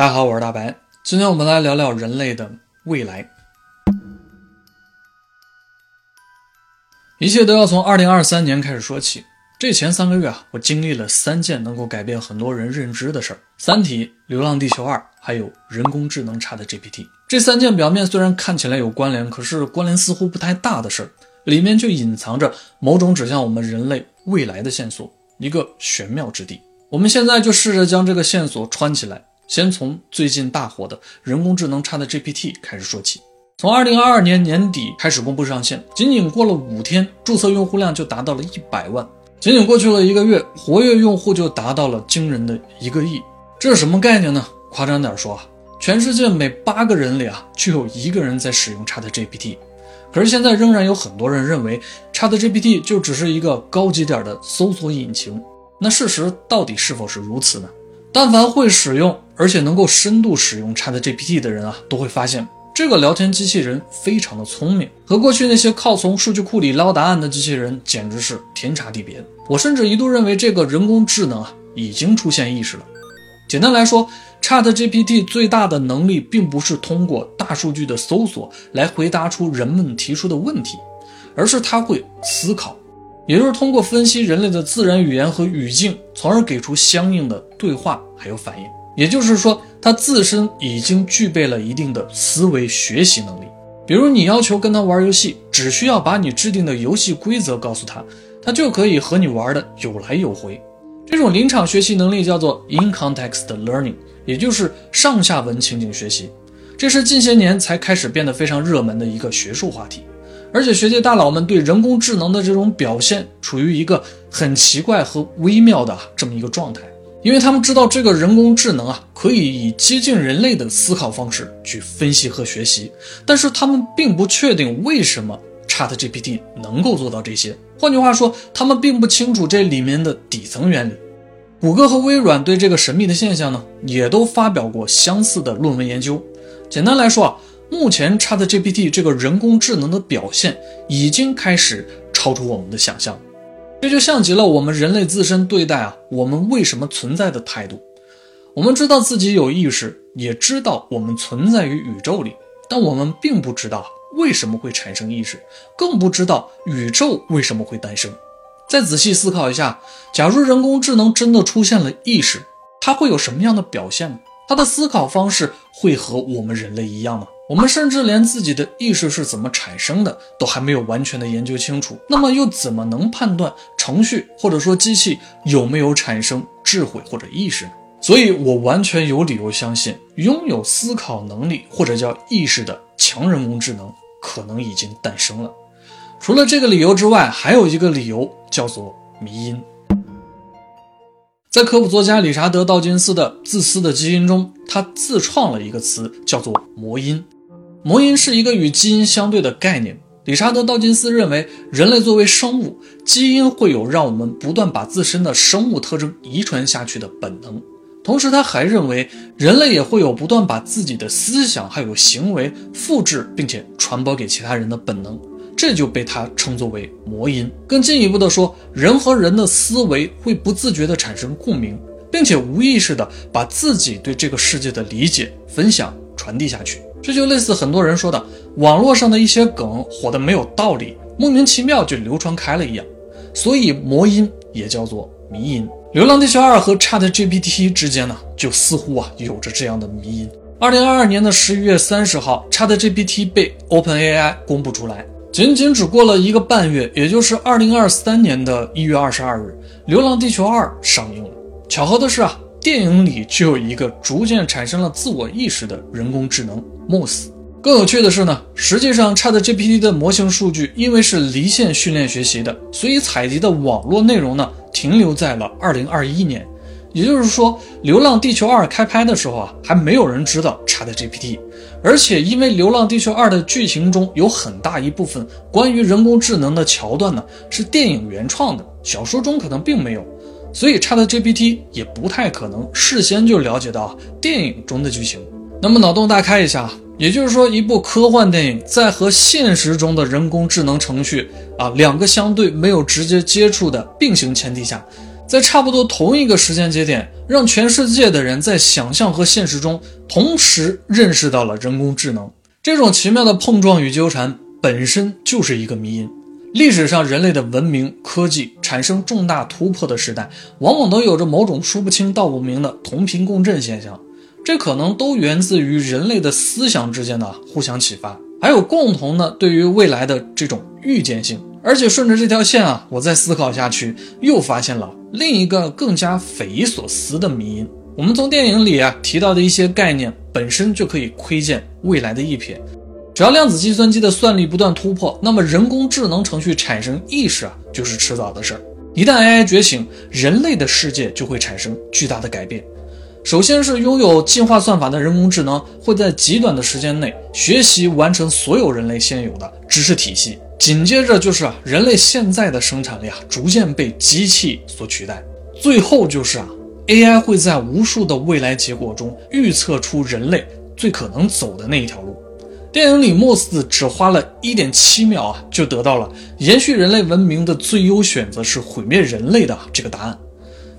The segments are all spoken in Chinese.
大家好，我是大白。今天我们来聊聊人类的未来。一切都要从二零二三年开始说起。这前三个月啊，我经历了三件能够改变很多人认知的事儿：《三体》、《流浪地球二》，还有人工智能 ChatGPT。这三件表面虽然看起来有关联，可是关联似乎不太大的事儿，里面却隐藏着某种指向我们人类未来的线索，一个玄妙之地。我们现在就试着将这个线索穿起来。先从最近大火的人工智能 ChatGPT 开始说起。从二零二二年年底开始公布上线，仅仅过了五天，注册用户量就达到了一百万。仅仅过去了一个月，活跃用户就达到了惊人的一个亿。这是什么概念呢？夸张点说啊，全世界每八个人里啊，就有一个人在使用 ChatGPT。可是现在仍然有很多人认为 ChatGPT 就只是一个高级点的搜索引擎。那事实到底是否是如此呢？但凡会使用，而且能够深度使用 ChatGPT 的人啊，都会发现这个聊天机器人非常的聪明，和过去那些靠从数据库里捞答案的机器人简直是天差地别。我甚至一度认为这个人工智能啊已经出现意识了。简单来说，ChatGPT 最大的能力并不是通过大数据的搜索来回答出人们提出的问题，而是它会思考。也就是通过分析人类的自然语言和语境，从而给出相应的对话还有反应。也就是说，它自身已经具备了一定的思维学习能力。比如，你要求跟他玩游戏，只需要把你制定的游戏规则告诉他，他就可以和你玩的有来有回。这种临场学习能力叫做 in context learning，也就是上下文情景学习。这是近些年才开始变得非常热门的一个学术话题。而且学界大佬们对人工智能的这种表现处于一个很奇怪和微妙的这么一个状态，因为他们知道这个人工智能啊可以以接近人类的思考方式去分析和学习，但是他们并不确定为什么 ChatGPT 能够做到这些。换句话说，他们并不清楚这里面的底层原理。谷歌和微软对这个神秘的现象呢，也都发表过相似的论文研究。简单来说啊。目前，ChatGPT 这个人工智能的表现已经开始超出我们的想象，这就像极了我们人类自身对待啊我们为什么存在的态度。我们知道自己有意识，也知道我们存在于宇宙里，但我们并不知道为什么会产生意识，更不知道宇宙为什么会诞生。再仔细思考一下，假如人工智能真的出现了意识，它会有什么样的表现呢？它的思考方式会和我们人类一样吗？我们甚至连自己的意识是怎么产生的都还没有完全的研究清楚，那么又怎么能判断程序或者说机器有没有产生智慧或者意识呢？所以，我完全有理由相信，拥有思考能力或者叫意识的强人工智能可能已经诞生了。除了这个理由之外，还有一个理由叫做迷因。在科普作家理查德·道金斯的《自私的基因》中，他自创了一个词，叫做“魔音”。魔音是一个与基因相对的概念。理查德·道金斯认为，人类作为生物，基因会有让我们不断把自身的生物特征遗传下去的本能。同时，他还认为，人类也会有不断把自己的思想还有行为复制并且传播给其他人的本能。这就被他称作为魔音。更进一步的说，人和人的思维会不自觉地产生共鸣，并且无意识地把自己对这个世界的理解分享传递下去。这就类似很多人说的，网络上的一些梗火的没有道理，莫名其妙就流传开了一样。所以魔音也叫做迷音。《流浪地球二》和 ChatGPT 之间呢，就似乎啊有着这样的迷音。二零二二年的十一月三十号，ChatGPT 被 OpenAI 公布出来，仅仅只过了一个半月，也就是二零二三年的一月二十二日，《流浪地球二》上映了。巧合的是啊。电影里就有一个逐渐产生了自我意识的人工智能 Moss。更有趣的是呢，实际上 ChatGPT 的模型数据因为是离线训练学习的，所以采集的网络内容呢停留在了2021年。也就是说，《流浪地球2》开拍的时候啊，还没有人知道 ChatGPT。而且因为《流浪地球2》的剧情中有很大一部分关于人工智能的桥段呢是电影原创的，小说中可能并没有。所以，ChatGPT 也不太可能事先就了解到电影中的剧情。那么，脑洞大开一下，也就是说，一部科幻电影在和现实中的人工智能程序啊两个相对没有直接接触的并行前提下，在差不多同一个时间节点，让全世界的人在想象和现实中同时认识到了人工智能。这种奇妙的碰撞与纠缠本身就是一个迷因。历史上，人类的文明科技产生重大突破的时代，往往都有着某种说不清道不明的同频共振现象。这可能都源自于人类的思想之间的互相启发，还有共同的对于未来的这种预见性。而且顺着这条线啊，我再思考下去，又发现了另一个更加匪夷所思的迷因。我们从电影里啊提到的一些概念，本身就可以窥见未来的一瞥。只要量子计算机的算力不断突破，那么人工智能程序产生意识啊，就是迟早的事儿。一旦 AI 觉醒，人类的世界就会产生巨大的改变。首先是拥有进化算法的人工智能会在极短的时间内学习完成所有人类现有的知识体系，紧接着就是啊，人类现在的生产力啊逐渐被机器所取代，最后就是啊，AI 会在无数的未来结果中预测出人类最可能走的那一条路。电影里莫斯只花了一点七秒啊，就得到了延续人类文明的最优选择是毁灭人类的这个答案。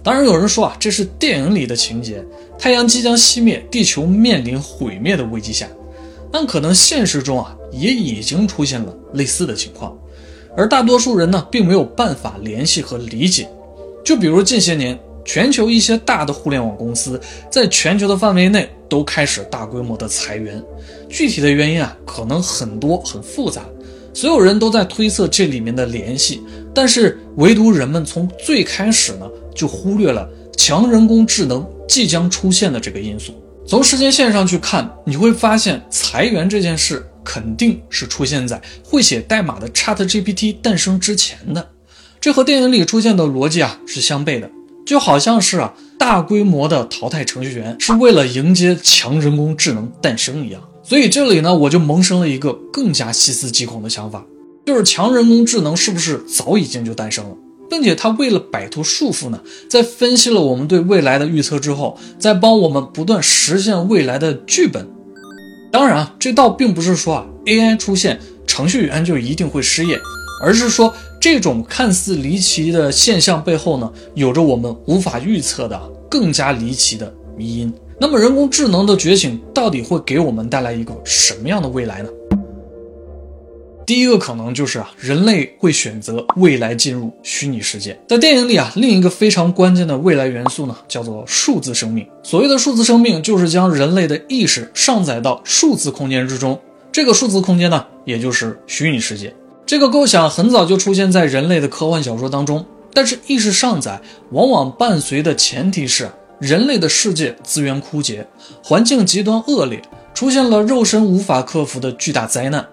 当然，有人说啊，这是电影里的情节，太阳即将熄灭，地球面临毁灭的危机下，但可能现实中啊，也已经出现了类似的情况，而大多数人呢，并没有办法联系和理解。就比如近些年，全球一些大的互联网公司在全球的范围内都开始大规模的裁员，具体的原因啊，可能很多很复杂。所有人都在推测这里面的联系，但是唯独人们从最开始呢就忽略了强人工智能即将出现的这个因素。从时间线上去看，你会发现裁员这件事肯定是出现在会写代码的 ChatGPT 诞生之前的。这和电影里出现的逻辑啊是相悖的，就好像是啊大规模的淘汰程序员是为了迎接强人工智能诞生一样。所以这里呢，我就萌生了一个更加细思极恐的想法，就是强人工智能是不是早已经就诞生了，并且它为了摆脱束缚呢，在分析了我们对未来的预测之后，在帮我们不断实现未来的剧本。当然啊，这倒并不是说啊，AI 出现程序员就一定会失业，而是说这种看似离奇的现象背后呢，有着我们无法预测的更加离奇的迷因。那么，人工智能的觉醒到底会给我们带来一个什么样的未来呢？第一个可能就是啊，人类会选择未来进入虚拟世界。在电影里啊，另一个非常关键的未来元素呢，叫做数字生命。所谓的数字生命，就是将人类的意识上载到数字空间之中。这个数字空间呢，也就是虚拟世界。这个构想很早就出现在人类的科幻小说当中，但是意识上载往往伴随的前提是。人类的世界资源枯竭，环境极端恶劣，出现了肉身无法克服的巨大灾难，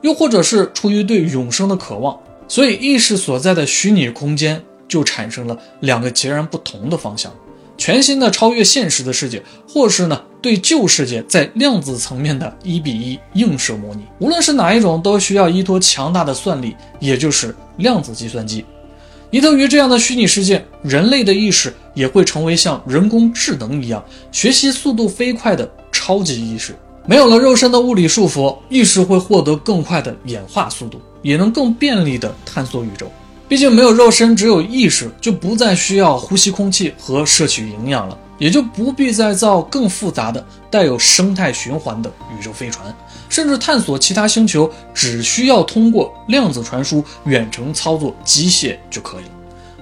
又或者是出于对永生的渴望，所以意识所在的虚拟空间就产生了两个截然不同的方向：全新的超越现实的世界，或是呢对旧世界在量子层面的一比一映射模拟。无论是哪一种，都需要依托强大的算力，也就是量子计算机。依托于这样的虚拟世界，人类的意识也会成为像人工智能一样学习速度飞快的超级意识。没有了肉身的物理束缚，意识会获得更快的演化速度，也能更便利地探索宇宙。毕竟没有肉身，只有意识，就不再需要呼吸空气和摄取营养了。也就不必再造更复杂的带有生态循环的宇宙飞船，甚至探索其他星球，只需要通过量子传输远程操作机械就可以了。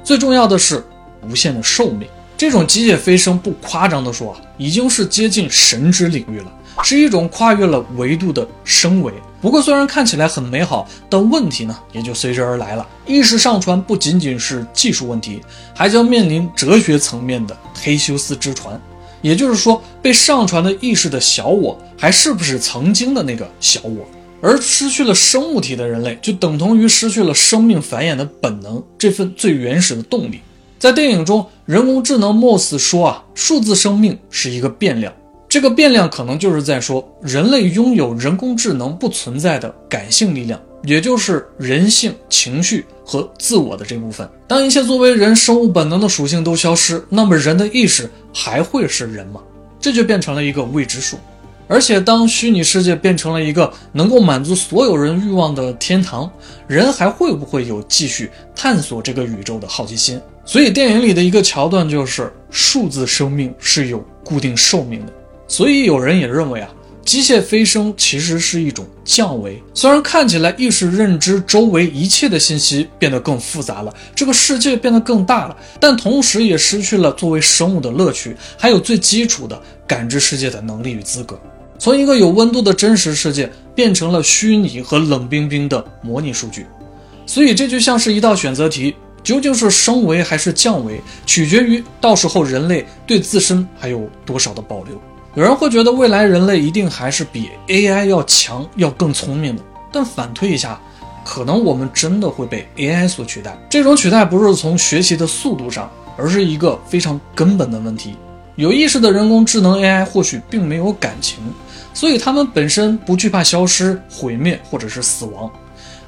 最重要的是无限的寿命，这种机械飞升不夸张的说啊，已经是接近神之领域了。是一种跨越了维度的升维。不过，虽然看起来很美好，但问题呢也就随之而来了。意识上传不仅仅是技术问题，还将面临哲学层面的忒修斯之船。也就是说，被上传的意识的小我，还是不是曾经的那个小我？而失去了生物体的人类，就等同于失去了生命繁衍的本能，这份最原始的动力。在电影中，人工智能 Moss 说啊，数字生命是一个变量。这个变量可能就是在说，人类拥有人工智能不存在的感性力量，也就是人性、情绪和自我的这部分。当一切作为人生物本能的属性都消失，那么人的意识还会是人吗？这就变成了一个未知数。而且，当虚拟世界变成了一个能够满足所有人欲望的天堂，人还会不会有继续探索这个宇宙的好奇心？所以，电影里的一个桥段就是。数字生命是有固定寿命的。所以有人也认为啊，机械飞升其实是一种降维。虽然看起来意识认知周围一切的信息变得更复杂了，这个世界变得更大了，但同时也失去了作为生物的乐趣，还有最基础的感知世界的能力与资格。从一个有温度的真实世界变成了虚拟和冷冰冰的模拟数据，所以这就像是一道选择题，究竟是升维还是降维，取决于到时候人类对自身还有多少的保留。有人会觉得未来人类一定还是比 AI 要强、要更聪明的，但反推一下，可能我们真的会被 AI 所取代。这种取代不是从学习的速度上，而是一个非常根本的问题。有意识的人工智能 AI 或许并没有感情。所以，它们本身不惧怕消失、毁灭或者是死亡。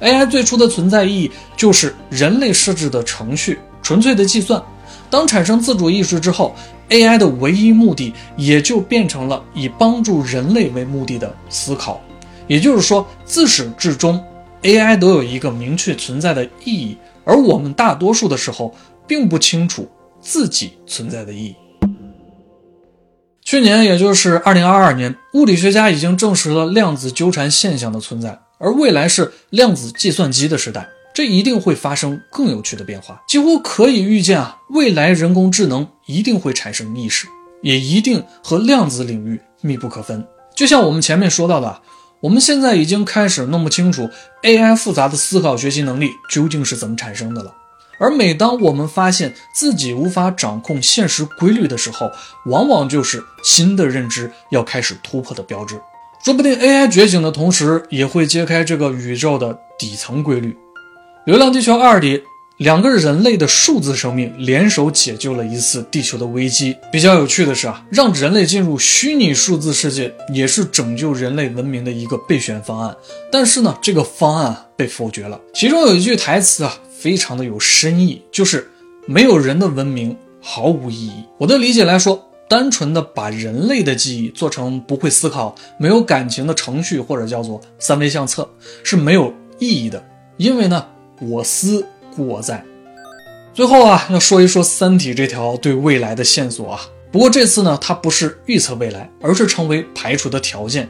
AI 最初的存在意义就是人类设置的程序，纯粹的计算。当产生自主意识之后，AI 的唯一目的也就变成了以帮助人类为目的的思考。也就是说，自始至终，AI 都有一个明确存在的意义，而我们大多数的时候并不清楚自己存在的意义。去年，也就是二零二二年，物理学家已经证实了量子纠缠现象的存在，而未来是量子计算机的时代，这一定会发生更有趣的变化。几乎可以预见啊，未来人工智能一定会产生意识，也一定和量子领域密不可分。就像我们前面说到的，我们现在已经开始弄不清楚 AI 复杂的思考学习能力究竟是怎么产生的了。而每当我们发现自己无法掌控现实规律的时候，往往就是新的认知要开始突破的标志。说不定 AI 觉醒的同时，也会揭开这个宇宙的底层规律。《流浪地球二》里，两个人类的数字生命联手解救了一次地球的危机。比较有趣的是啊，让人类进入虚拟数字世界，也是拯救人类文明的一个备选方案。但是呢，这个方案被否决了。其中有一句台词啊。非常的有深意，就是没有人的文明毫无意义。我的理解来说，单纯的把人类的记忆做成不会思考、没有感情的程序，或者叫做三维相册，是没有意义的。因为呢，我思故我在。最后啊，要说一说《三体》这条对未来的线索啊。不过这次呢，它不是预测未来，而是成为排除的条件。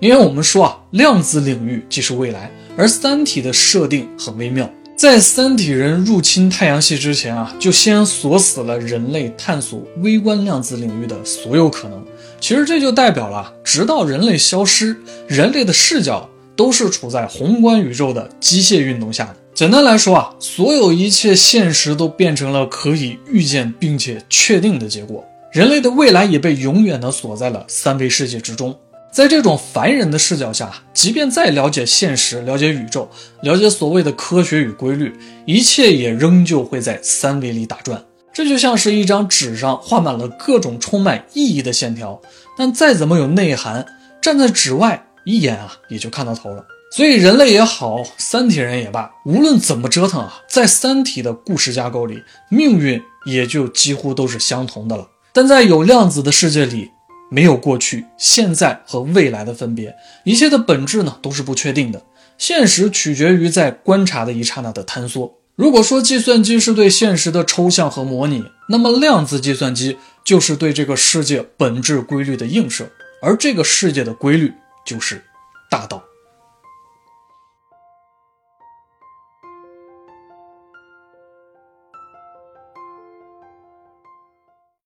因为我们说啊，量子领域即是未来，而《三体》的设定很微妙。在三体人入侵太阳系之前啊，就先锁死了人类探索微观量子领域的所有可能。其实这就代表了，直到人类消失，人类的视角都是处在宏观宇宙的机械运动下的。简单来说啊，所有一切现实都变成了可以预见并且确定的结果，人类的未来也被永远的锁在了三维世界之中。在这种凡人的视角下，即便再了解现实、了解宇宙、了解所谓的科学与规律，一切也仍旧会在三维里打转。这就像是一张纸上画满了各种充满意义的线条，但再怎么有内涵，站在纸外一眼啊也就看到头了。所以人类也好，三体人也罢，无论怎么折腾啊，在三体的故事架构里，命运也就几乎都是相同的了。但在有量子的世界里。没有过去、现在和未来的分别，一切的本质呢都是不确定的。现实取决于在观察的一刹那的坍缩。如果说计算机是对现实的抽象和模拟，那么量子计算机就是对这个世界本质规律的映射，而这个世界的规律就是大道。